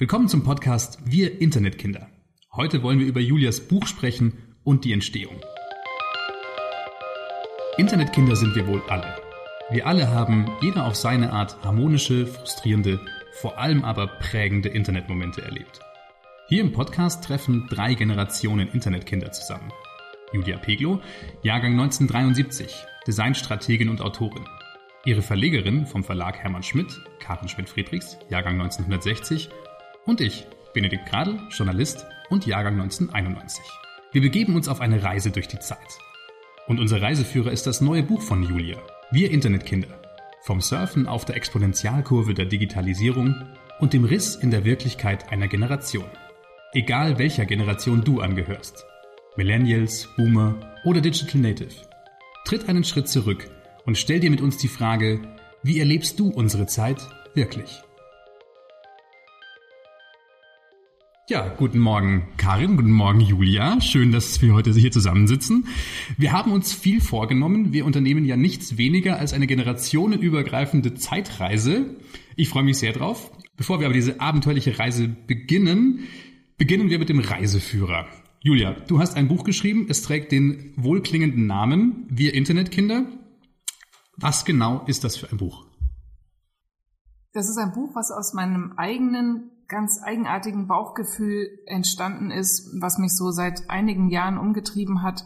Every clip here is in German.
Willkommen zum Podcast Wir Internetkinder. Heute wollen wir über Julias Buch sprechen und die Entstehung. Internetkinder sind wir wohl alle. Wir alle haben, jeder auf seine Art, harmonische, frustrierende, vor allem aber prägende Internetmomente erlebt. Hier im Podcast treffen drei Generationen Internetkinder zusammen. Julia Peglo, Jahrgang 1973, Designstrategin und Autorin. Ihre Verlegerin vom Verlag Hermann Schmidt, Karin Schmidt-Friedrichs, Jahrgang 1960 und ich, Benedikt Gradl, Journalist und Jahrgang 1991. Wir begeben uns auf eine Reise durch die Zeit. Und unser Reiseführer ist das neue Buch von Julia, Wir Internetkinder. Vom Surfen auf der Exponentialkurve der Digitalisierung und dem Riss in der Wirklichkeit einer Generation. Egal welcher Generation du angehörst. Millennials, Boomer oder Digital Native. Tritt einen Schritt zurück und stell dir mit uns die Frage, wie erlebst du unsere Zeit wirklich? Ja, guten Morgen Karin, guten Morgen Julia. Schön, dass wir heute hier zusammensitzen. Wir haben uns viel vorgenommen. Wir unternehmen ja nichts weniger als eine generationenübergreifende Zeitreise. Ich freue mich sehr drauf. Bevor wir aber diese abenteuerliche Reise beginnen, beginnen wir mit dem Reiseführer. Julia, du hast ein Buch geschrieben. Es trägt den wohlklingenden Namen Wir Internetkinder. Was genau ist das für ein Buch? Das ist ein Buch, was aus meinem eigenen ganz eigenartigen Bauchgefühl entstanden ist, was mich so seit einigen Jahren umgetrieben hat,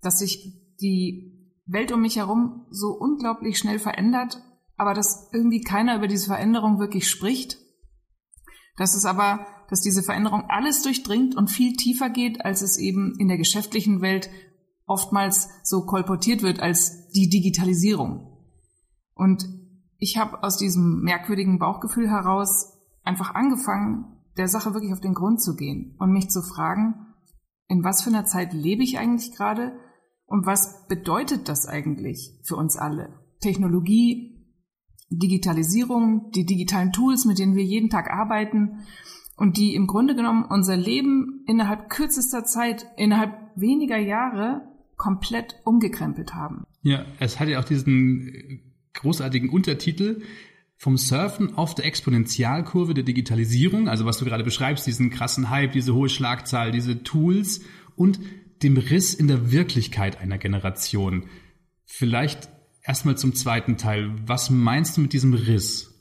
dass sich die Welt um mich herum so unglaublich schnell verändert, aber dass irgendwie keiner über diese Veränderung wirklich spricht. Dass es aber, dass diese Veränderung alles durchdringt und viel tiefer geht, als es eben in der geschäftlichen Welt oftmals so kolportiert wird als die Digitalisierung. Und ich habe aus diesem merkwürdigen Bauchgefühl heraus einfach angefangen, der Sache wirklich auf den Grund zu gehen und mich zu fragen, in was für einer Zeit lebe ich eigentlich gerade und was bedeutet das eigentlich für uns alle? Technologie, Digitalisierung, die digitalen Tools, mit denen wir jeden Tag arbeiten und die im Grunde genommen unser Leben innerhalb kürzester Zeit, innerhalb weniger Jahre komplett umgekrempelt haben. Ja, es hat ja auch diesen großartigen Untertitel, vom Surfen auf der Exponentialkurve der Digitalisierung, also was du gerade beschreibst, diesen krassen Hype, diese hohe Schlagzahl, diese Tools und dem Riss in der Wirklichkeit einer Generation. Vielleicht erstmal zum zweiten Teil. Was meinst du mit diesem Riss?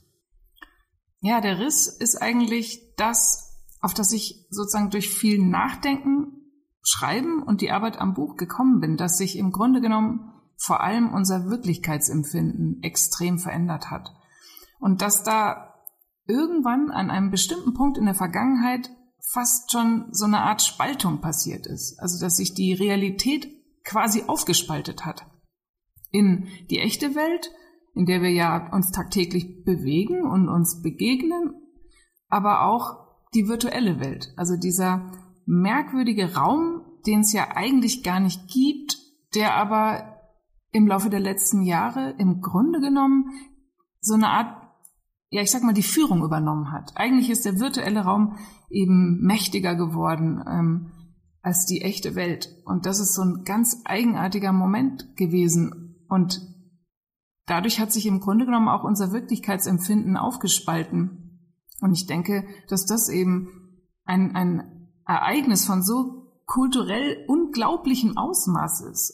Ja, der Riss ist eigentlich das, auf das ich sozusagen durch viel Nachdenken, Schreiben und die Arbeit am Buch gekommen bin, dass sich im Grunde genommen vor allem unser Wirklichkeitsempfinden extrem verändert hat. Und dass da irgendwann an einem bestimmten Punkt in der Vergangenheit fast schon so eine Art Spaltung passiert ist. Also dass sich die Realität quasi aufgespaltet hat. In die echte Welt, in der wir ja uns tagtäglich bewegen und uns begegnen, aber auch die virtuelle Welt. Also dieser merkwürdige Raum, den es ja eigentlich gar nicht gibt, der aber im Laufe der letzten Jahre im Grunde genommen so eine Art ja, ich sag mal, die Führung übernommen hat. Eigentlich ist der virtuelle Raum eben mächtiger geworden ähm, als die echte Welt. Und das ist so ein ganz eigenartiger Moment gewesen. Und dadurch hat sich im Grunde genommen auch unser Wirklichkeitsempfinden aufgespalten. Und ich denke, dass das eben ein, ein Ereignis von so kulturell unglaublichem Ausmaß ist.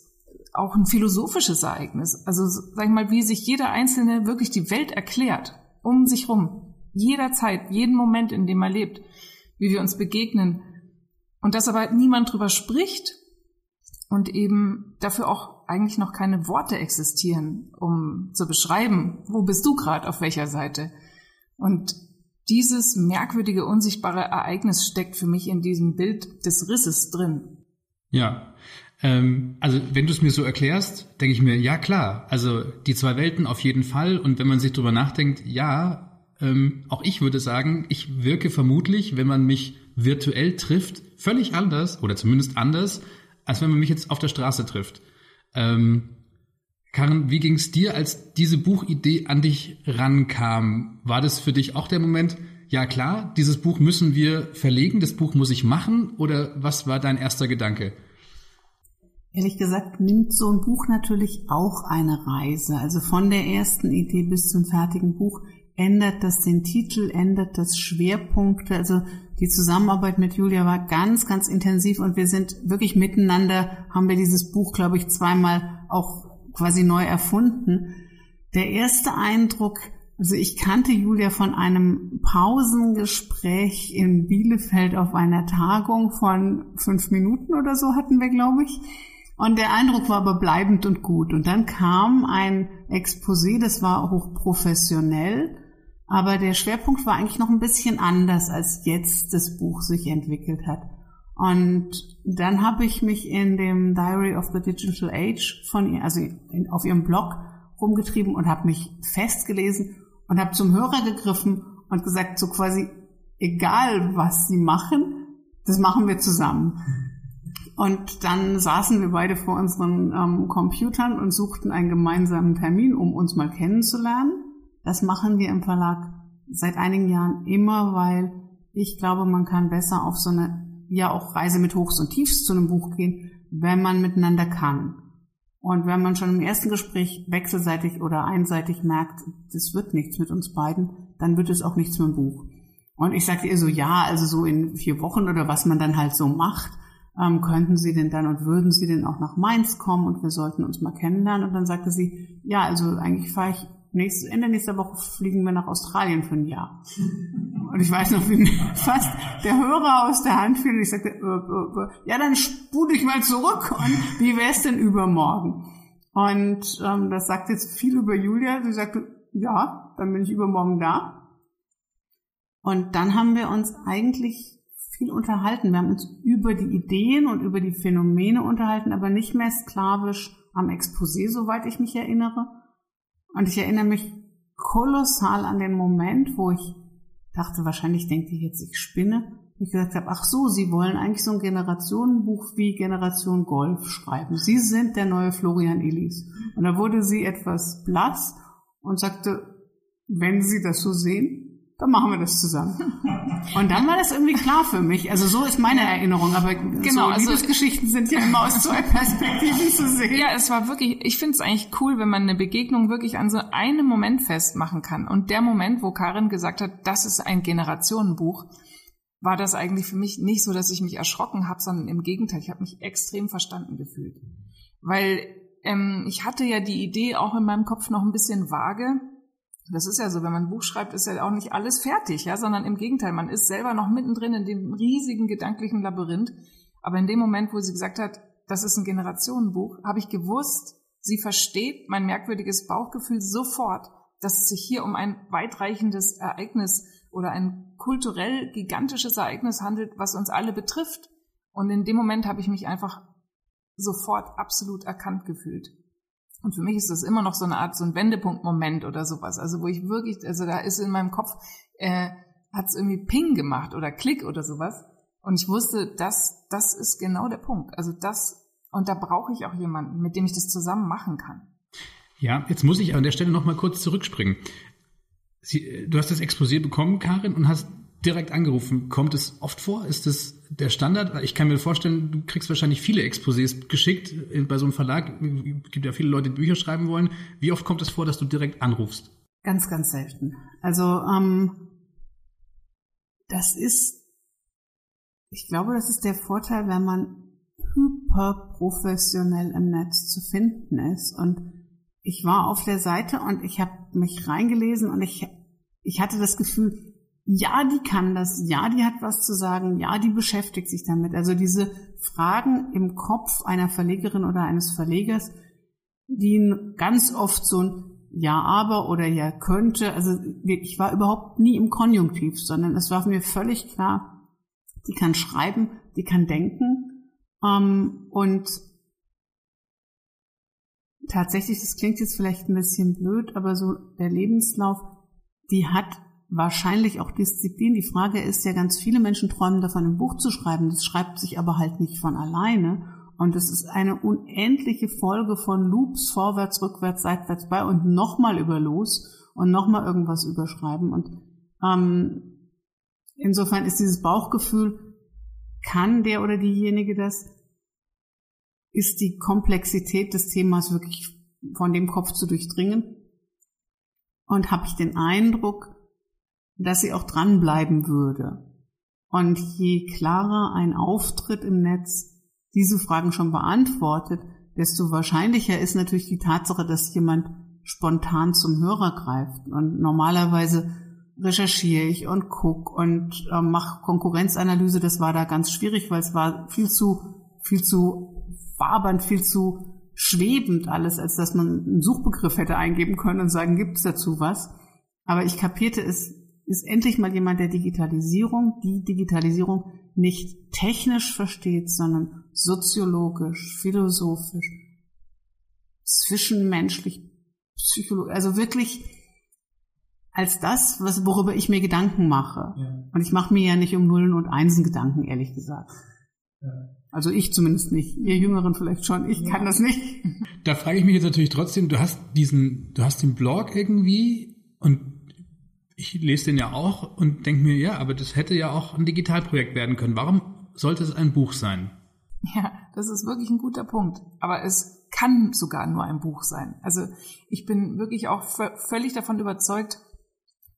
Auch ein philosophisches Ereignis. Also, sag ich mal, wie sich jeder Einzelne wirklich die Welt erklärt um sich rum. Jederzeit, jeden Moment, in dem er lebt, wie wir uns begegnen. Und dass aber niemand drüber spricht und eben dafür auch eigentlich noch keine Worte existieren, um zu beschreiben, wo bist du gerade, auf welcher Seite. Und dieses merkwürdige, unsichtbare Ereignis steckt für mich in diesem Bild des Risses drin. Ja, ähm, also wenn du es mir so erklärst, denke ich mir, ja klar, also die zwei Welten auf jeden Fall. Und wenn man sich drüber nachdenkt, ja, ähm, auch ich würde sagen, ich wirke vermutlich, wenn man mich virtuell trifft, völlig anders oder zumindest anders, als wenn man mich jetzt auf der Straße trifft. Ähm, Karen, wie ging es dir, als diese Buchidee an dich rankam? War das für dich auch der Moment, ja klar, dieses Buch müssen wir verlegen, das Buch muss ich machen? Oder was war dein erster Gedanke? Ehrlich gesagt nimmt so ein Buch natürlich auch eine Reise. Also von der ersten Idee bis zum fertigen Buch ändert das den Titel, ändert das Schwerpunkte. Also die Zusammenarbeit mit Julia war ganz, ganz intensiv und wir sind wirklich miteinander, haben wir dieses Buch, glaube ich, zweimal auch quasi neu erfunden. Der erste Eindruck, also ich kannte Julia von einem Pausengespräch in Bielefeld auf einer Tagung von fünf Minuten oder so hatten wir, glaube ich. Und der Eindruck war aber bleibend und gut. Und dann kam ein Exposé, das war hochprofessionell, aber der Schwerpunkt war eigentlich noch ein bisschen anders, als jetzt das Buch sich entwickelt hat. Und dann habe ich mich in dem Diary of the Digital Age von ihr, also in, auf ihrem Blog rumgetrieben und habe mich festgelesen und habe zum Hörer gegriffen und gesagt, so quasi, egal was sie machen, das machen wir zusammen. Und dann saßen wir beide vor unseren ähm, Computern und suchten einen gemeinsamen Termin, um uns mal kennenzulernen. Das machen wir im Verlag seit einigen Jahren immer, weil ich glaube, man kann besser auf so eine ja auch Reise mit Hochs und Tiefs zu einem Buch gehen, wenn man miteinander kann. Und wenn man schon im ersten Gespräch wechselseitig oder einseitig merkt, das wird nichts mit uns beiden, dann wird es auch nichts mit dem Buch. Und ich sagte ihr so, ja, also so in vier Wochen oder was man dann halt so macht, ähm, könnten Sie denn dann und würden Sie denn auch nach Mainz kommen und wir sollten uns mal kennenlernen? Und dann sagte sie, ja, also eigentlich fahre ich nächstes, Ende nächster Woche fliegen wir nach Australien für ein Jahr. Und ich weiß noch, wie mir fast der Hörer aus der Hand fiel und ich sagte, äh, äh, äh, ja, dann spule ich mal zurück und wie wäre es denn übermorgen? Und ähm, das sagt jetzt viel über Julia. Sie sagte, ja, dann bin ich übermorgen da. Und dann haben wir uns eigentlich viel unterhalten. Wir haben uns über die Ideen und über die Phänomene unterhalten, aber nicht mehr sklavisch am Exposé, soweit ich mich erinnere, und ich erinnere mich kolossal an den Moment, wo ich dachte, wahrscheinlich denkt ihr jetzt, ich spinne. Und ich gesagt habe, ach so, Sie wollen eigentlich so ein Generationenbuch wie Generation Golf schreiben. Sie sind der neue Florian Illis. Und da wurde sie etwas blass und sagte, wenn Sie das so sehen, dann machen wir das zusammen. Und dann war das irgendwie klar für mich. Also so ist meine Erinnerung, aber genau, so also Liebesgeschichten sind ja immer aus zwei Perspektiven zu sehen. Ja, es war wirklich, ich finde es eigentlich cool, wenn man eine Begegnung wirklich an so einem Moment festmachen kann. Und der Moment, wo Karin gesagt hat, das ist ein Generationenbuch, war das eigentlich für mich nicht so, dass ich mich erschrocken habe, sondern im Gegenteil, ich habe mich extrem verstanden gefühlt. Weil ähm, ich hatte ja die Idee auch in meinem Kopf noch ein bisschen vage, das ist ja so, wenn man ein Buch schreibt, ist ja auch nicht alles fertig, ja, sondern im Gegenteil, man ist selber noch mittendrin in dem riesigen gedanklichen Labyrinth. Aber in dem Moment, wo sie gesagt hat, das ist ein Generationenbuch, habe ich gewusst, sie versteht mein merkwürdiges Bauchgefühl sofort, dass es sich hier um ein weitreichendes Ereignis oder ein kulturell gigantisches Ereignis handelt, was uns alle betrifft. Und in dem Moment habe ich mich einfach sofort absolut erkannt gefühlt. Und für mich ist das immer noch so eine Art, so ein Wendepunktmoment oder sowas. Also wo ich wirklich, also da ist in meinem Kopf, äh, hat es irgendwie Ping gemacht oder Klick oder sowas. Und ich wusste, das, das ist genau der Punkt. Also das, und da brauche ich auch jemanden, mit dem ich das zusammen machen kann. Ja, jetzt muss ich an der Stelle nochmal kurz zurückspringen. Sie, du hast das Exposé bekommen, Karin, und hast direkt angerufen. Kommt es oft vor? Ist es der Standard? Ich kann mir vorstellen, du kriegst wahrscheinlich viele Exposés geschickt bei so einem Verlag. Es gibt ja viele Leute, die Bücher schreiben wollen. Wie oft kommt es vor, dass du direkt anrufst? Ganz, ganz selten. Also ähm, das ist, ich glaube, das ist der Vorteil, wenn man hyper professionell im Netz zu finden ist. Und ich war auf der Seite und ich habe mich reingelesen und ich, ich hatte das Gefühl, ja, die kann das, ja, die hat was zu sagen, ja, die beschäftigt sich damit. Also diese Fragen im Kopf einer Verlegerin oder eines Verlegers, die ganz oft so ein Ja, aber oder Ja könnte, also ich war überhaupt nie im Konjunktiv, sondern es war mir völlig klar, die kann schreiben, die kann denken ähm, und tatsächlich, das klingt jetzt vielleicht ein bisschen blöd, aber so der Lebenslauf, die hat wahrscheinlich auch Disziplin. Die Frage ist ja, ganz viele Menschen träumen davon, ein Buch zu schreiben. Das schreibt sich aber halt nicht von alleine. Und es ist eine unendliche Folge von Loops, vorwärts, rückwärts, seitwärts bei und nochmal über los und nochmal irgendwas überschreiben. Und ähm, insofern ist dieses Bauchgefühl, kann der oder diejenige das, ist die Komplexität des Themas wirklich von dem Kopf zu durchdringen. und habe ich den Eindruck, dass sie auch dranbleiben würde. Und je klarer ein Auftritt im Netz diese Fragen schon beantwortet, desto wahrscheinlicher ist natürlich die Tatsache, dass jemand spontan zum Hörer greift. Und normalerweise recherchiere ich und guck und äh, mache Konkurrenzanalyse. Das war da ganz schwierig, weil es war viel zu, viel zu wabernd, viel zu schwebend alles, als dass man einen Suchbegriff hätte eingeben können und sagen, gibt es dazu was? Aber ich kapierte, es ist endlich mal jemand, der Digitalisierung, die Digitalisierung nicht technisch versteht, sondern soziologisch, philosophisch, zwischenmenschlich, psychologisch, also wirklich als das, was, worüber ich mir Gedanken mache. Ja. Und ich mache mir ja nicht um Nullen und Einsen Gedanken, ehrlich gesagt. Ja. Also ich zumindest nicht. Ihr Jüngeren vielleicht schon. Ich ja. kann das nicht. Da frage ich mich jetzt natürlich trotzdem, du hast diesen, du hast den Blog irgendwie und ich lese den ja auch und denke mir, ja, aber das hätte ja auch ein Digitalprojekt werden können. Warum sollte es ein Buch sein? Ja, das ist wirklich ein guter Punkt. Aber es kann sogar nur ein Buch sein. Also ich bin wirklich auch völlig davon überzeugt,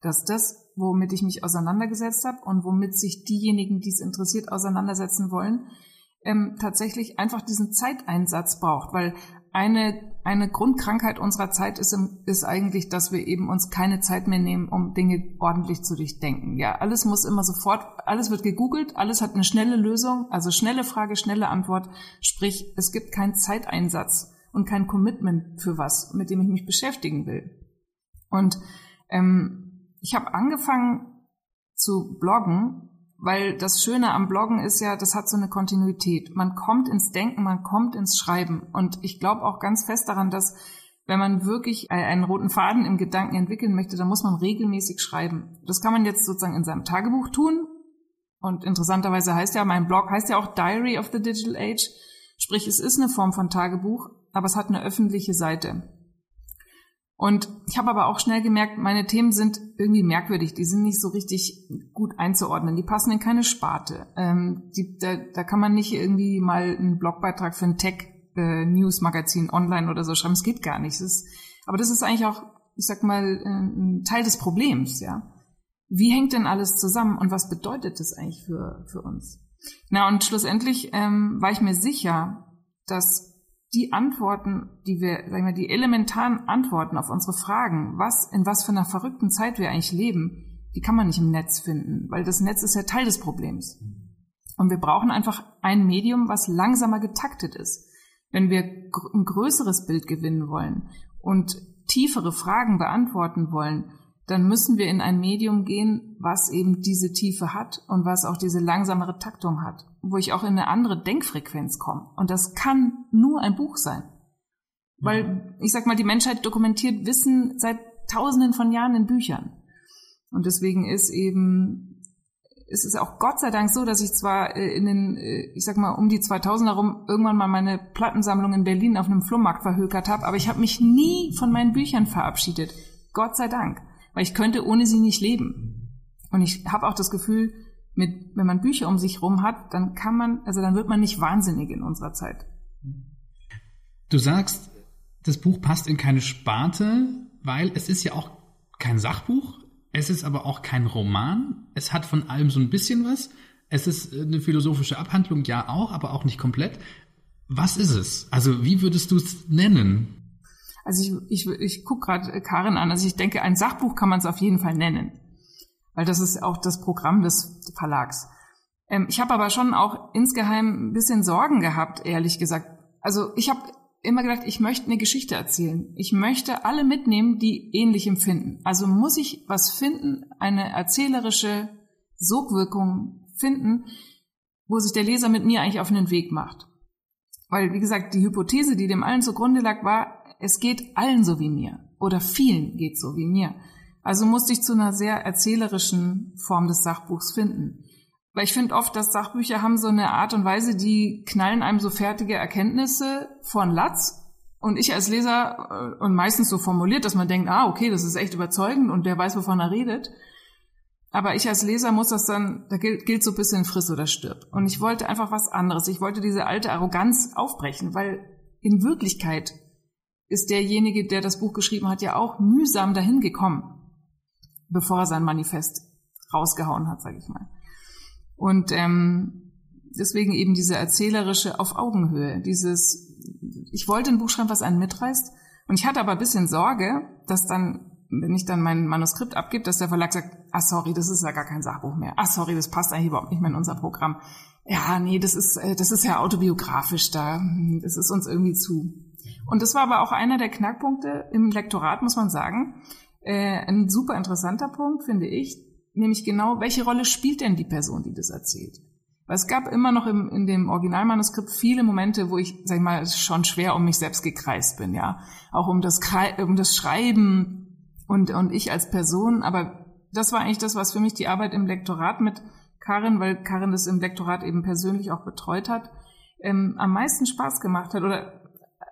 dass das, womit ich mich auseinandergesetzt habe und womit sich diejenigen, die es interessiert, auseinandersetzen wollen, ähm, tatsächlich einfach diesen Zeiteinsatz braucht, weil eine, eine Grundkrankheit unserer Zeit ist, ist eigentlich, dass wir eben uns keine Zeit mehr nehmen, um Dinge ordentlich zu durchdenken. Ja, alles muss immer sofort, alles wird gegoogelt, alles hat eine schnelle Lösung, also schnelle Frage, schnelle Antwort. Sprich, es gibt keinen Zeiteinsatz und kein Commitment für was, mit dem ich mich beschäftigen will. Und ähm, ich habe angefangen zu bloggen weil das Schöne am Bloggen ist ja, das hat so eine Kontinuität. Man kommt ins Denken, man kommt ins Schreiben. Und ich glaube auch ganz fest daran, dass wenn man wirklich einen roten Faden im Gedanken entwickeln möchte, dann muss man regelmäßig schreiben. Das kann man jetzt sozusagen in seinem Tagebuch tun. Und interessanterweise heißt ja, mein Blog heißt ja auch Diary of the Digital Age. Sprich, es ist eine Form von Tagebuch, aber es hat eine öffentliche Seite. Und ich habe aber auch schnell gemerkt, meine Themen sind irgendwie merkwürdig. Die sind nicht so richtig gut einzuordnen. Die passen in keine Sparte. Ähm, die, da, da kann man nicht irgendwie mal einen Blogbeitrag für ein Tech-News-Magazin äh, online oder so schreiben. Es geht gar nicht. Das ist, aber das ist eigentlich auch, ich sag mal, äh, ein Teil des Problems, ja. Wie hängt denn alles zusammen und was bedeutet das eigentlich für, für uns? Na, und schlussendlich ähm, war ich mir sicher, dass die Antworten, die wir, sagen wir, die elementaren Antworten auf unsere Fragen, was, in was für einer verrückten Zeit wir eigentlich leben, die kann man nicht im Netz finden, weil das Netz ist ja Teil des Problems. Und wir brauchen einfach ein Medium, was langsamer getaktet ist. Wenn wir ein größeres Bild gewinnen wollen und tiefere Fragen beantworten wollen, dann müssen wir in ein Medium gehen, was eben diese Tiefe hat und was auch diese langsamere Taktung hat, wo ich auch in eine andere Denkfrequenz komme. Und das kann nur ein Buch sein. Weil, ich sag mal, die Menschheit dokumentiert Wissen seit tausenden von Jahren in Büchern. Und deswegen ist eben, ist es auch Gott sei Dank so, dass ich zwar äh, in den, äh, ich sag mal, um die 2000 herum irgendwann mal meine Plattensammlung in Berlin auf einem Flohmarkt verhökert habe, aber ich habe mich nie von meinen Büchern verabschiedet. Gott sei Dank weil ich könnte ohne sie nicht leben. Und ich habe auch das Gefühl, mit, wenn man Bücher um sich rum hat, dann kann man, also dann wird man nicht wahnsinnig in unserer Zeit. Du sagst, das Buch passt in keine Sparte, weil es ist ja auch kein Sachbuch, es ist aber auch kein Roman, es hat von allem so ein bisschen was, es ist eine philosophische Abhandlung, ja auch, aber auch nicht komplett. Was ist es? Also wie würdest du es nennen? Also ich, ich, ich gucke gerade Karin an. Also ich denke, ein Sachbuch kann man es auf jeden Fall nennen, weil das ist auch das Programm des Verlags. Ähm, ich habe aber schon auch insgeheim ein bisschen Sorgen gehabt, ehrlich gesagt. Also ich habe immer gedacht, ich möchte eine Geschichte erzählen. Ich möchte alle mitnehmen, die ähnlich empfinden. Also muss ich was finden, eine erzählerische Sogwirkung finden, wo sich der Leser mit mir eigentlich auf einen Weg macht. Weil, wie gesagt, die Hypothese, die dem allen zugrunde lag, war, es geht allen so wie mir oder vielen geht so wie mir. Also musste ich zu einer sehr erzählerischen Form des Sachbuchs finden. Weil ich finde oft, dass Sachbücher haben so eine Art und Weise, die knallen einem so fertige Erkenntnisse von Latz. Und ich als Leser, äh, und meistens so formuliert, dass man denkt, ah, okay, das ist echt überzeugend und der weiß, wovon er redet. Aber ich als Leser muss das dann, da gilt, gilt so ein bisschen friss oder stirb. Und ich wollte einfach was anderes. Ich wollte diese alte Arroganz aufbrechen, weil in Wirklichkeit ist derjenige, der das Buch geschrieben hat, ja auch mühsam dahin gekommen, bevor er sein Manifest rausgehauen hat, sage ich mal. Und ähm, deswegen eben diese erzählerische auf Augenhöhe, dieses, ich wollte ein Buch schreiben, was einen mitreißt, und ich hatte aber ein bisschen Sorge, dass dann, wenn ich dann mein Manuskript abgebe, dass der Verlag sagt, ah sorry, das ist ja gar kein Sachbuch mehr. Ah sorry, das passt eigentlich überhaupt nicht mehr in unser Programm. Ja, nee, das ist, äh, das ist ja autobiografisch da. Das ist uns irgendwie zu. Und das war aber auch einer der Knackpunkte im Lektorat, muss man sagen. Äh, ein super interessanter Punkt, finde ich, nämlich genau, welche Rolle spielt denn die Person, die das erzählt? Weil es gab immer noch im, in dem Originalmanuskript viele Momente, wo ich, sag ich mal, schon schwer um mich selbst gekreist bin, ja. Auch um das, um das Schreiben und, und ich als Person. Aber das war eigentlich das, was für mich die Arbeit im Lektorat mit Karin, weil Karin das im Lektorat eben persönlich auch betreut hat, ähm, am meisten Spaß gemacht hat oder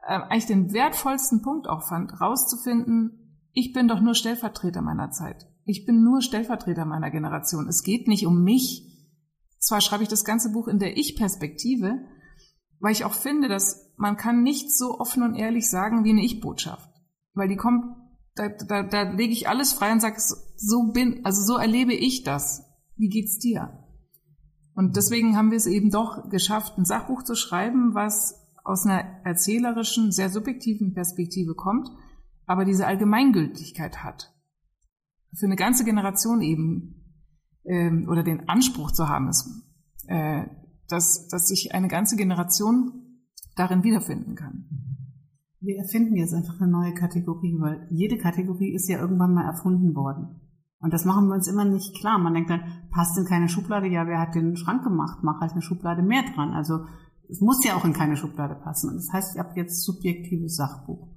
äh, eigentlich den wertvollsten Punkt auch fand, rauszufinden, ich bin doch nur Stellvertreter meiner Zeit. Ich bin nur Stellvertreter meiner Generation. Es geht nicht um mich, zwar schreibe ich das ganze Buch in der Ich-Perspektive, weil ich auch finde, dass man kann nicht so offen und ehrlich sagen wie eine Ich-Botschaft. Weil die kommt, da, da, da lege ich alles frei und sage, so bin, also so erlebe ich das. Wie geht's dir? Und deswegen haben wir es eben doch geschafft, ein Sachbuch zu schreiben, was aus einer erzählerischen, sehr subjektiven Perspektive kommt, aber diese Allgemeingültigkeit hat. Für eine ganze Generation eben ähm, oder den Anspruch zu haben, ist, äh, dass, dass sich eine ganze Generation darin wiederfinden kann. Wir erfinden jetzt einfach eine neue Kategorie, weil jede Kategorie ist ja irgendwann mal erfunden worden. Und das machen wir uns immer nicht klar. Man denkt dann, passt in keine Schublade, ja, wer hat den Schrank gemacht? Mach halt eine Schublade mehr dran. Also es muss ja auch in keine Schublade passen. Und das heißt, ich habe jetzt subjektives Sachbuch.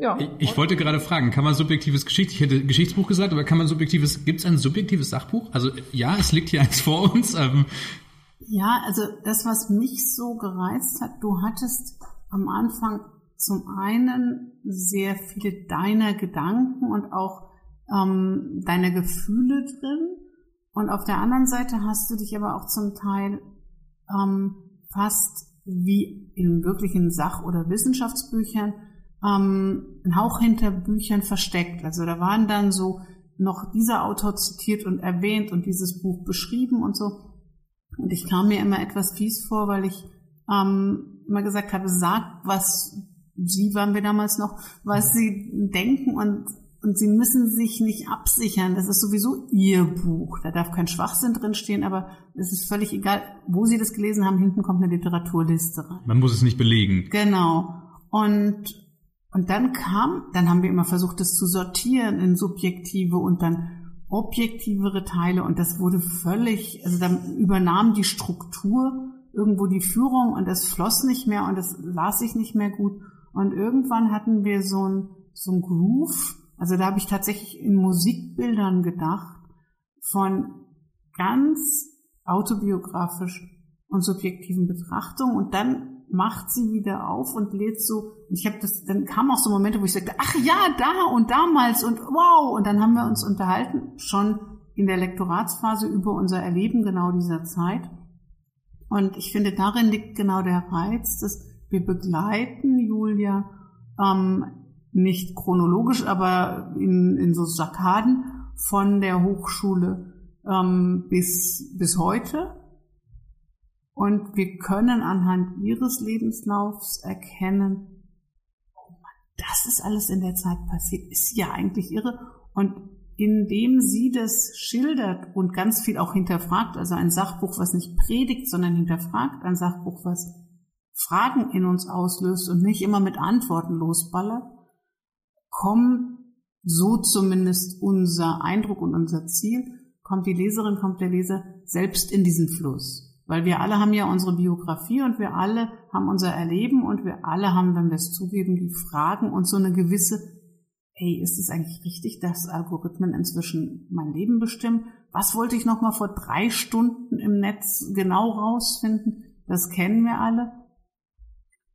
Ja. Ich, ich, wollte gerade fragen, kann man subjektives Geschichte, ich hätte Geschichtsbuch gesagt, aber kann man subjektives, gibt es ein subjektives Sachbuch? Also ja, es liegt hier eins vor uns. Ähm. Ja, also das, was mich so gereizt hat, du hattest am Anfang zum einen sehr viele deiner Gedanken und auch ähm, deiner Gefühle drin. Und auf der anderen Seite hast du dich aber auch zum Teil ähm, fast wie in wirklichen Sach- oder Wissenschaftsbüchern ähm, ein Hauch hinter Büchern versteckt. Also da waren dann so noch dieser Autor zitiert und erwähnt und dieses Buch beschrieben und so. Und ich kam mir immer etwas fies vor, weil ich ähm, immer gesagt habe, sag, was Sie waren wir damals noch, was Sie denken und und Sie müssen sich nicht absichern. Das ist sowieso Ihr Buch. Da darf kein Schwachsinn drinstehen, aber es ist völlig egal, wo Sie das gelesen haben. Hinten kommt eine Literaturliste rein. Man muss es nicht belegen. Genau. Und und dann kam, dann haben wir immer versucht, das zu sortieren in subjektive und dann objektivere Teile. Und das wurde völlig, also dann übernahm die Struktur irgendwo die Führung und es floss nicht mehr und es las sich nicht mehr gut. Und irgendwann hatten wir so ein, so ein Groove, also da habe ich tatsächlich in Musikbildern gedacht von ganz autobiografisch und subjektiven Betrachtungen und dann macht sie wieder auf und lädt so. Und ich habe das, dann kamen auch so Momente, wo ich sagte, ach ja, da und damals und wow. Und dann haben wir uns unterhalten, schon in der Lektoratsphase über unser Erleben genau dieser Zeit. Und ich finde, darin liegt genau der Reiz, dass wir begleiten Julia ähm, nicht chronologisch, aber in, in so Sakaden von der Hochschule ähm, bis, bis heute und wir können anhand ihres Lebenslaufs erkennen, oh Mann, das ist alles in der Zeit passiert, ist ja eigentlich irre. Und indem sie das schildert und ganz viel auch hinterfragt, also ein Sachbuch, was nicht predigt, sondern hinterfragt, ein Sachbuch, was Fragen in uns auslöst und nicht immer mit Antworten losballert, kommt so zumindest unser Eindruck und unser Ziel, kommt die Leserin, kommt der Leser selbst in diesen Fluss. Weil wir alle haben ja unsere Biografie und wir alle haben unser Erleben und wir alle haben, wenn wir es zugeben, die Fragen und so eine gewisse, hey, ist es eigentlich richtig, dass Algorithmen inzwischen mein Leben bestimmen? Was wollte ich noch mal vor drei Stunden im Netz genau rausfinden? Das kennen wir alle.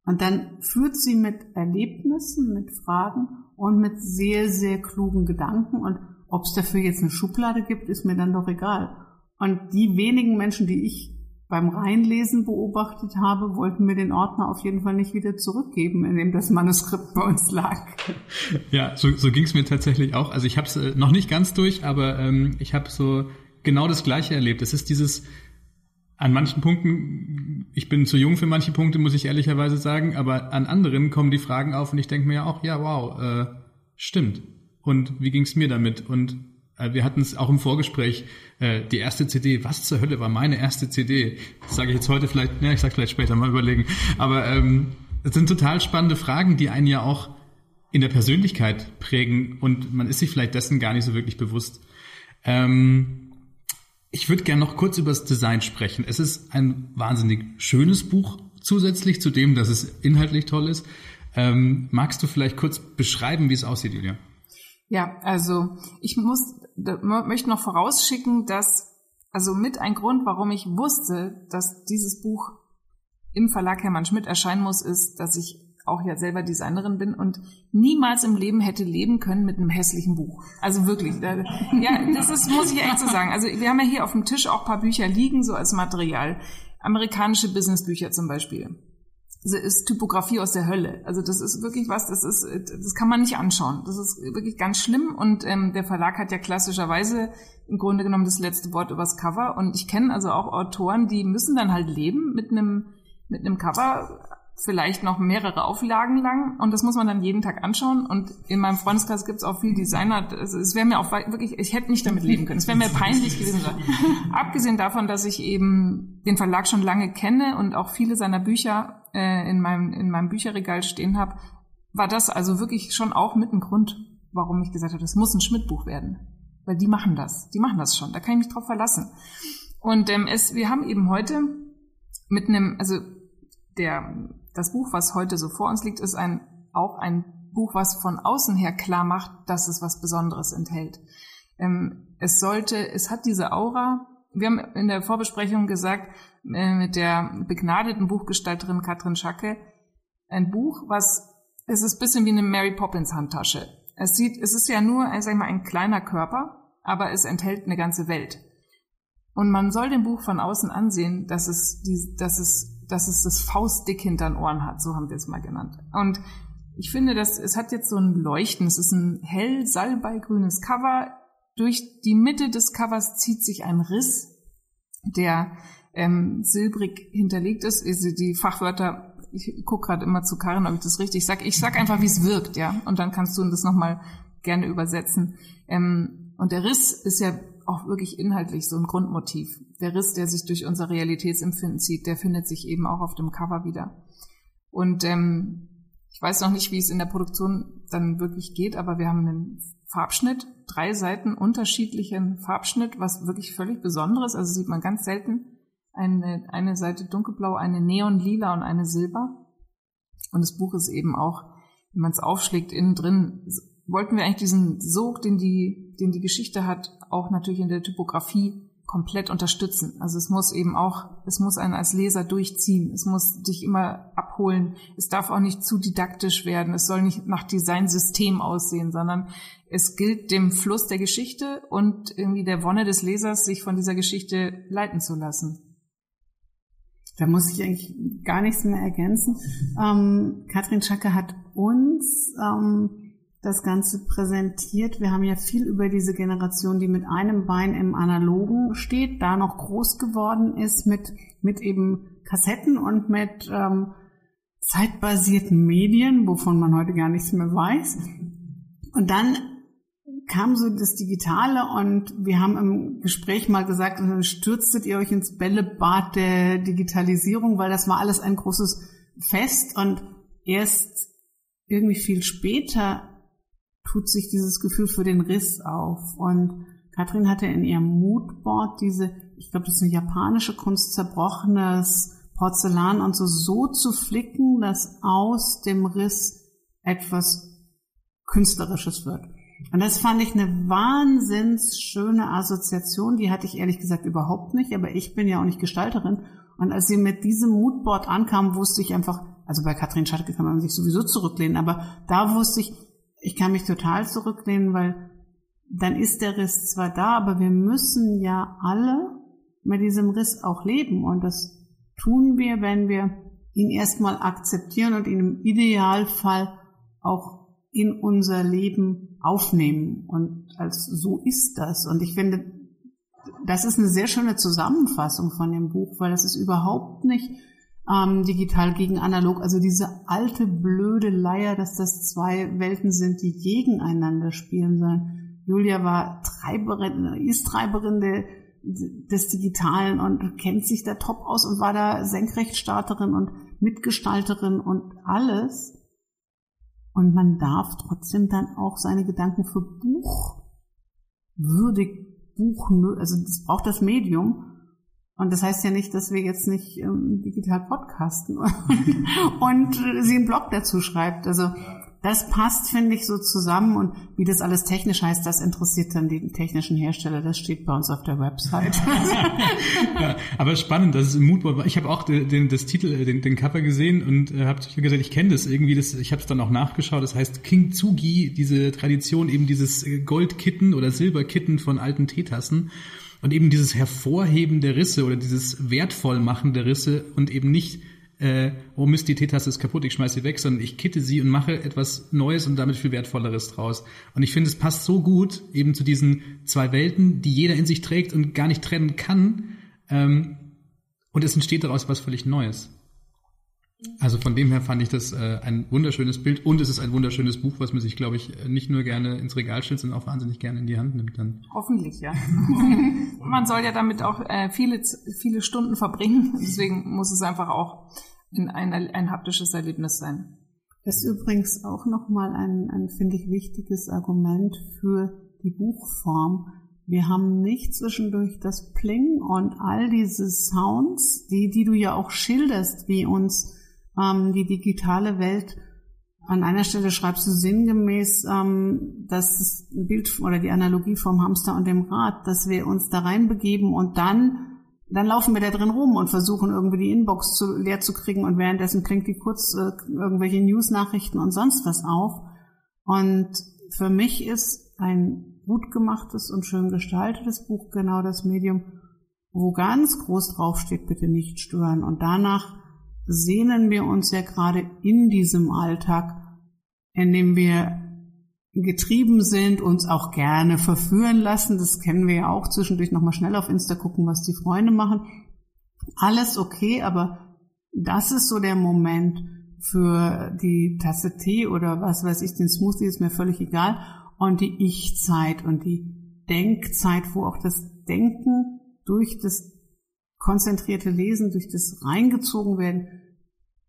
Und dann führt sie mit Erlebnissen, mit Fragen und mit sehr, sehr klugen Gedanken. Und ob es dafür jetzt eine Schublade gibt, ist mir dann doch egal. Und die wenigen Menschen, die ich beim Reinlesen beobachtet habe, wollten wir den Ordner auf jeden Fall nicht wieder zurückgeben, in dem das Manuskript bei uns lag. Ja, so, so ging es mir tatsächlich auch. Also ich habe es äh, noch nicht ganz durch, aber ähm, ich habe so genau das Gleiche erlebt. Es ist dieses an manchen Punkten, ich bin zu jung für manche Punkte, muss ich ehrlicherweise sagen, aber an anderen kommen die Fragen auf und ich denke mir ja auch, ja, wow, äh, stimmt. Und wie ging es mir damit? Und wir hatten es auch im Vorgespräch, äh, die erste CD, was zur Hölle war meine erste CD? Das sage ich jetzt heute vielleicht, ja, ich sage vielleicht später mal überlegen. Aber ähm, es sind total spannende Fragen, die einen ja auch in der Persönlichkeit prägen und man ist sich vielleicht dessen gar nicht so wirklich bewusst. Ähm, ich würde gerne noch kurz über das Design sprechen. Es ist ein wahnsinnig schönes Buch zusätzlich zu dem, dass es inhaltlich toll ist. Ähm, magst du vielleicht kurz beschreiben, wie es aussieht, Julia? Ja, also ich muss möchte noch vorausschicken, dass also mit ein Grund, warum ich wusste, dass dieses Buch im Verlag Hermann Schmidt erscheinen muss, ist, dass ich auch ja selber Designerin bin und niemals im Leben hätte leben können mit einem hässlichen Buch. Also wirklich. Da, ja, das ist, muss ich echt so sagen. Also wir haben ja hier auf dem Tisch auch paar Bücher liegen, so als Material. Amerikanische Businessbücher zum Beispiel ist Typografie aus der Hölle. Also das ist wirklich was, das ist, das kann man nicht anschauen. Das ist wirklich ganz schlimm und ähm, der Verlag hat ja klassischerweise im Grunde genommen das letzte Wort übers Cover und ich kenne also auch Autoren, die müssen dann halt leben mit einem mit einem Cover, vielleicht noch mehrere Auflagen lang und das muss man dann jeden Tag anschauen und in meinem Freundeskreis gibt es auch viel Designer, also es wäre mir auch wirklich, ich hätte nicht damit leben können, es wäre mir peinlich gewesen. Abgesehen davon, dass ich eben den Verlag schon lange kenne und auch viele seiner Bücher äh, in, meinem, in meinem Bücherregal stehen habe, war das also wirklich schon auch mit ein Grund, warum ich gesagt habe, das muss ein Schmidt-Buch werden. Weil die machen das, die machen das schon, da kann ich mich drauf verlassen. Und ähm, es, wir haben eben heute mit einem, also der das Buch, was heute so vor uns liegt, ist ein, auch ein Buch, was von außen her klar macht, dass es was Besonderes enthält. Ähm, es sollte, es hat diese Aura. Wir haben in der Vorbesprechung gesagt, äh, mit der begnadeten Buchgestalterin Katrin Schacke, ein Buch, was, es ist ein bisschen wie eine Mary Poppins Handtasche. Es sieht, es ist ja nur, sag ich mal, ein kleiner Körper, aber es enthält eine ganze Welt. Und man soll dem Buch von außen ansehen, dass es, die, dass es dass es das Faustdick hinter den Ohren hat, so haben wir es mal genannt. Und ich finde, dass es hat jetzt so ein Leuchten. Es ist ein hell salbeigrünes Cover. Durch die Mitte des Covers zieht sich ein Riss, der ähm, silbrig hinterlegt ist. Also die Fachwörter, ich gucke gerade immer zu Karin, ob ich das richtig sage. Ich sag einfach, wie es wirkt, ja. Und dann kannst du das nochmal gerne übersetzen. Ähm, und der Riss ist ja auch wirklich inhaltlich so ein Grundmotiv. Der Riss, der sich durch unser Realitätsempfinden zieht, der findet sich eben auch auf dem Cover wieder. Und ähm, ich weiß noch nicht, wie es in der Produktion dann wirklich geht, aber wir haben einen Farbschnitt, drei Seiten unterschiedlichen Farbschnitt, was wirklich völlig Besonderes. Also sieht man ganz selten. Eine, eine Seite dunkelblau, eine neonlila und eine silber. Und das Buch ist eben auch, wenn man es aufschlägt, innen drin wollten wir eigentlich diesen Sog, den die, den die Geschichte hat, auch natürlich in der Typografie komplett unterstützen. Also es muss eben auch, es muss einen als Leser durchziehen. Es muss dich immer abholen. Es darf auch nicht zu didaktisch werden. Es soll nicht nach Designsystem aussehen, sondern es gilt dem Fluss der Geschichte und irgendwie der Wonne des Lesers, sich von dieser Geschichte leiten zu lassen. Da muss ich eigentlich gar nichts mehr ergänzen. Ähm, Katrin Schacke hat uns ähm, das Ganze präsentiert. Wir haben ja viel über diese Generation, die mit einem Bein im Analogen steht, da noch groß geworden ist mit, mit eben Kassetten und mit ähm, zeitbasierten Medien, wovon man heute gar nichts mehr weiß. Und dann kam so das Digitale und wir haben im Gespräch mal gesagt, dann stürztet ihr euch ins Bällebad der Digitalisierung, weil das war alles ein großes Fest und erst irgendwie viel später tut sich dieses Gefühl für den Riss auf. Und Katrin hatte in ihrem Moodboard diese, ich glaube, das ist eine japanische Kunst, zerbrochenes Porzellan und so, so zu flicken, dass aus dem Riss etwas Künstlerisches wird. Und das fand ich eine wahnsinns schöne Assoziation. Die hatte ich ehrlich gesagt überhaupt nicht, aber ich bin ja auch nicht Gestalterin. Und als sie mit diesem Moodboard ankam, wusste ich einfach, also bei Katrin Schatke kann man sich sowieso zurücklehnen, aber da wusste ich, ich kann mich total zurücklehnen, weil dann ist der Riss zwar da, aber wir müssen ja alle mit diesem Riss auch leben. Und das tun wir, wenn wir ihn erstmal akzeptieren und ihn im Idealfall auch in unser Leben aufnehmen. Und als so ist das. Und ich finde, das ist eine sehr schöne Zusammenfassung von dem Buch, weil es ist überhaupt nicht ähm, digital gegen analog. Also diese alte blöde Leier, dass das zwei Welten sind, die gegeneinander spielen sollen. Julia war Treiberin, ist Treiberin der, des Digitalen und kennt sich da top aus und war da Senkrechtstarterin und Mitgestalterin und alles. Und man darf trotzdem dann auch seine Gedanken für Buch würdig Buch, also das braucht das Medium. Und das heißt ja nicht, dass wir jetzt nicht ähm, digital podcasten und sie einen Blog dazu schreibt. Also das passt, finde ich, so zusammen. Und wie das alles technisch heißt, das interessiert dann den technischen Hersteller. Das steht bei uns auf der Website. ja, aber spannend, das ist ein Moodboard. Ich habe auch den, den, das Titel, äh, den, den Cover gesehen und äh, habe gesagt, ich kenne das irgendwie. Das, ich habe es dann auch nachgeschaut. Das heißt King Tsugi, diese Tradition, eben dieses Goldkitten oder Silberkitten von alten Teetassen. Und eben dieses Hervorheben der Risse oder dieses Wertvollmachen der Risse und eben nicht äh, oh Mist, die Teetasse ist kaputt, ich schmeiß sie weg, sondern ich kitte sie und mache etwas Neues und damit viel Wertvolleres draus. Und ich finde, es passt so gut eben zu diesen zwei Welten, die jeder in sich trägt und gar nicht trennen kann. Ähm, und es entsteht daraus was völlig Neues. Also von dem her fand ich das äh, ein wunderschönes Bild und es ist ein wunderschönes Buch, was man sich, glaube ich, nicht nur gerne ins Regal stellt, sondern auch wahnsinnig gerne in die Hand nimmt dann. Hoffentlich, ja. man soll ja damit auch äh, viele, viele Stunden verbringen. Deswegen muss es einfach auch ein, ein, ein haptisches Erlebnis sein. Das ist übrigens auch nochmal ein, ein, finde ich, wichtiges Argument für die Buchform. Wir haben nicht zwischendurch das Pling und all diese Sounds, die, die du ja auch schilderst, wie uns ähm, die digitale Welt. An einer Stelle schreibst du sinngemäß, ähm, das Bild oder die Analogie vom Hamster und dem Rad, dass wir uns da reinbegeben und dann dann laufen wir da drin rum und versuchen irgendwie die Inbox zu, leer zu kriegen und währenddessen klingt die kurz äh, irgendwelche News-Nachrichten und sonst was auf. Und für mich ist ein gut gemachtes und schön gestaltetes Buch genau das Medium, wo ganz groß draufsteht, bitte nicht stören. Und danach sehnen wir uns ja gerade in diesem Alltag, in dem wir getrieben sind, uns auch gerne verführen lassen. Das kennen wir ja auch zwischendurch nochmal schnell auf Insta gucken, was die Freunde machen. Alles okay, aber das ist so der Moment für die Tasse Tee oder was weiß ich, den Smoothie ist mir völlig egal. Und die Ich-Zeit und die Denkzeit, wo auch das Denken durch das konzentrierte Lesen, durch das reingezogen werden,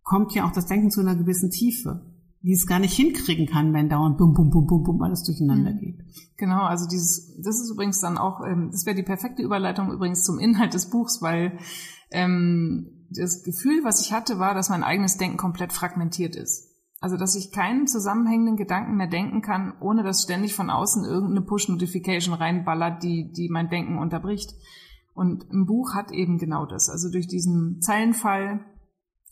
kommt ja auch das Denken zu einer gewissen Tiefe, die es gar nicht hinkriegen kann, wenn dauernd bum, bum, bum, bum, bum alles durcheinander mhm. geht. Genau, also dieses, das ist übrigens dann auch, ähm, das wäre die perfekte Überleitung übrigens zum Inhalt des Buchs, weil ähm, das Gefühl, was ich hatte, war, dass mein eigenes Denken komplett fragmentiert ist. Also, dass ich keinen zusammenhängenden Gedanken mehr denken kann, ohne dass ständig von außen irgendeine Push-Notification reinballert, die, die mein Denken unterbricht. Und ein Buch hat eben genau das. Also durch diesen Zeilenfall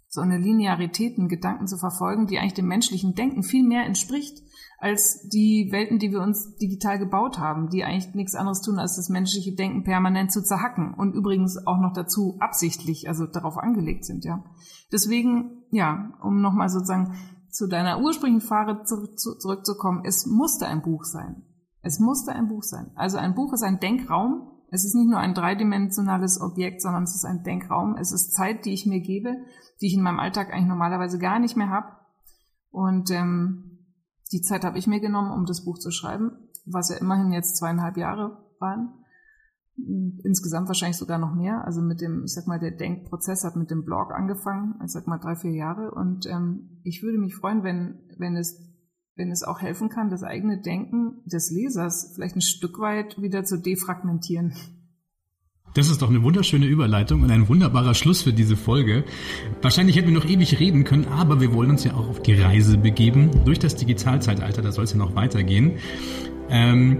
so eine Linearität in Gedanken zu verfolgen, die eigentlich dem menschlichen Denken viel mehr entspricht als die Welten, die wir uns digital gebaut haben, die eigentlich nichts anderes tun, als das menschliche Denken permanent zu zerhacken und übrigens auch noch dazu absichtlich, also darauf angelegt sind, ja. Deswegen, ja, um nochmal sozusagen zu deiner ursprünglichen Frage zurückzukommen, es musste ein Buch sein. Es musste ein Buch sein. Also ein Buch ist ein Denkraum, es ist nicht nur ein dreidimensionales Objekt, sondern es ist ein Denkraum. Es ist Zeit, die ich mir gebe, die ich in meinem Alltag eigentlich normalerweise gar nicht mehr habe. Und ähm, die Zeit habe ich mir genommen, um das Buch zu schreiben, was ja immerhin jetzt zweieinhalb Jahre waren. Insgesamt wahrscheinlich sogar noch mehr. Also mit dem, ich sag mal, der Denkprozess hat mit dem Blog angefangen, ich sag mal drei, vier Jahre. Und ähm, ich würde mich freuen, wenn, wenn es wenn es auch helfen kann, das eigene Denken des Lesers vielleicht ein Stück weit wieder zu defragmentieren. Das ist doch eine wunderschöne Überleitung und ein wunderbarer Schluss für diese Folge. Wahrscheinlich hätten wir noch ewig reden können, aber wir wollen uns ja auch auf die Reise begeben durch das Digitalzeitalter. Da soll es ja noch weitergehen. Ähm,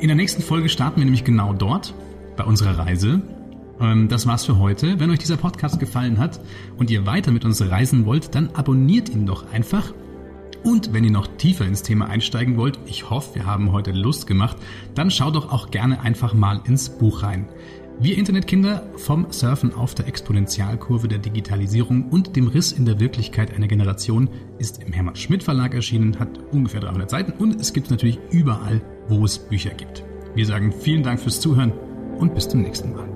in der nächsten Folge starten wir nämlich genau dort bei unserer Reise. Ähm, das war's für heute. Wenn euch dieser Podcast gefallen hat und ihr weiter mit uns reisen wollt, dann abonniert ihn doch einfach und wenn ihr noch tiefer ins Thema einsteigen wollt, ich hoffe, wir haben heute Lust gemacht, dann schaut doch auch gerne einfach mal ins Buch rein. Wir Internetkinder vom Surfen auf der Exponentialkurve der Digitalisierung und dem Riss in der Wirklichkeit einer Generation ist im Hermann Schmidt Verlag erschienen, hat ungefähr 300 Seiten und es gibt natürlich überall, wo es Bücher gibt. Wir sagen vielen Dank fürs Zuhören und bis zum nächsten Mal.